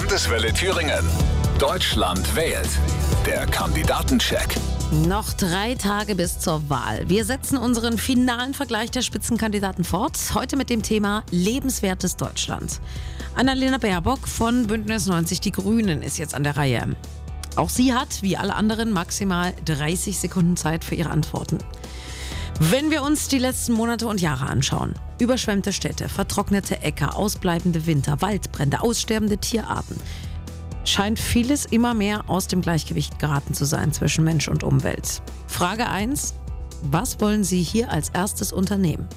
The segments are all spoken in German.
Landeswelle Thüringen. Deutschland wählt. Der Kandidatencheck. Noch drei Tage bis zur Wahl. Wir setzen unseren finalen Vergleich der Spitzenkandidaten fort. Heute mit dem Thema Lebenswertes Deutschland. Annalena Baerbock von Bündnis 90 Die Grünen ist jetzt an der Reihe. Auch sie hat, wie alle anderen, maximal 30 Sekunden Zeit für ihre Antworten. Wenn wir uns die letzten Monate und Jahre anschauen, überschwemmte Städte, vertrocknete Äcker, ausbleibende Winter, Waldbrände, aussterbende Tierarten, scheint vieles immer mehr aus dem Gleichgewicht geraten zu sein zwischen Mensch und Umwelt. Frage 1. Was wollen Sie hier als erstes unternehmen?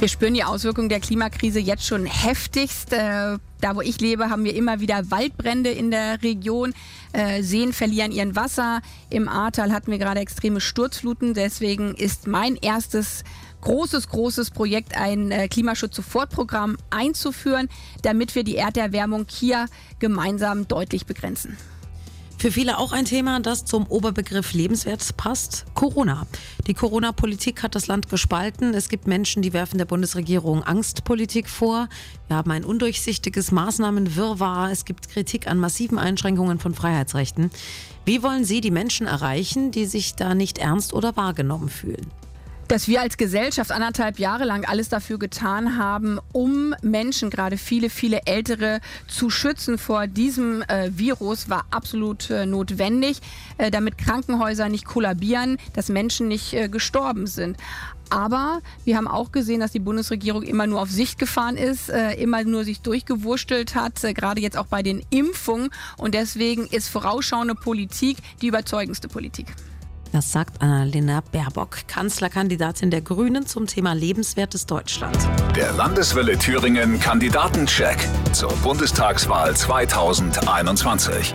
Wir spüren die Auswirkungen der Klimakrise jetzt schon heftigst. Äh, da, wo ich lebe, haben wir immer wieder Waldbrände in der Region. Äh, Seen verlieren ihren Wasser. Im Ahrtal hatten wir gerade extreme Sturzfluten. Deswegen ist mein erstes großes, großes Projekt, ein äh, Klimaschutz-Sofortprogramm einzuführen, damit wir die Erderwärmung hier gemeinsam deutlich begrenzen. Für viele auch ein Thema, das zum Oberbegriff lebenswert passt. Corona. Die Corona-Politik hat das Land gespalten. Es gibt Menschen, die werfen der Bundesregierung Angstpolitik vor. Wir haben ein undurchsichtiges Maßnahmenwirrwarr. Es gibt Kritik an massiven Einschränkungen von Freiheitsrechten. Wie wollen Sie die Menschen erreichen, die sich da nicht ernst oder wahrgenommen fühlen? Dass wir als Gesellschaft anderthalb Jahre lang alles dafür getan haben, um Menschen, gerade viele, viele Ältere, zu schützen vor diesem äh, Virus, war absolut äh, notwendig, äh, damit Krankenhäuser nicht kollabieren, dass Menschen nicht äh, gestorben sind. Aber wir haben auch gesehen, dass die Bundesregierung immer nur auf Sicht gefahren ist, äh, immer nur sich durchgewurstelt hat, äh, gerade jetzt auch bei den Impfungen. Und deswegen ist vorausschauende Politik die überzeugendste Politik. Das sagt Annalena Baerbock, Kanzlerkandidatin der Grünen zum Thema lebenswertes Deutschland. Der Landeswelle Thüringen Kandidatencheck zur Bundestagswahl 2021.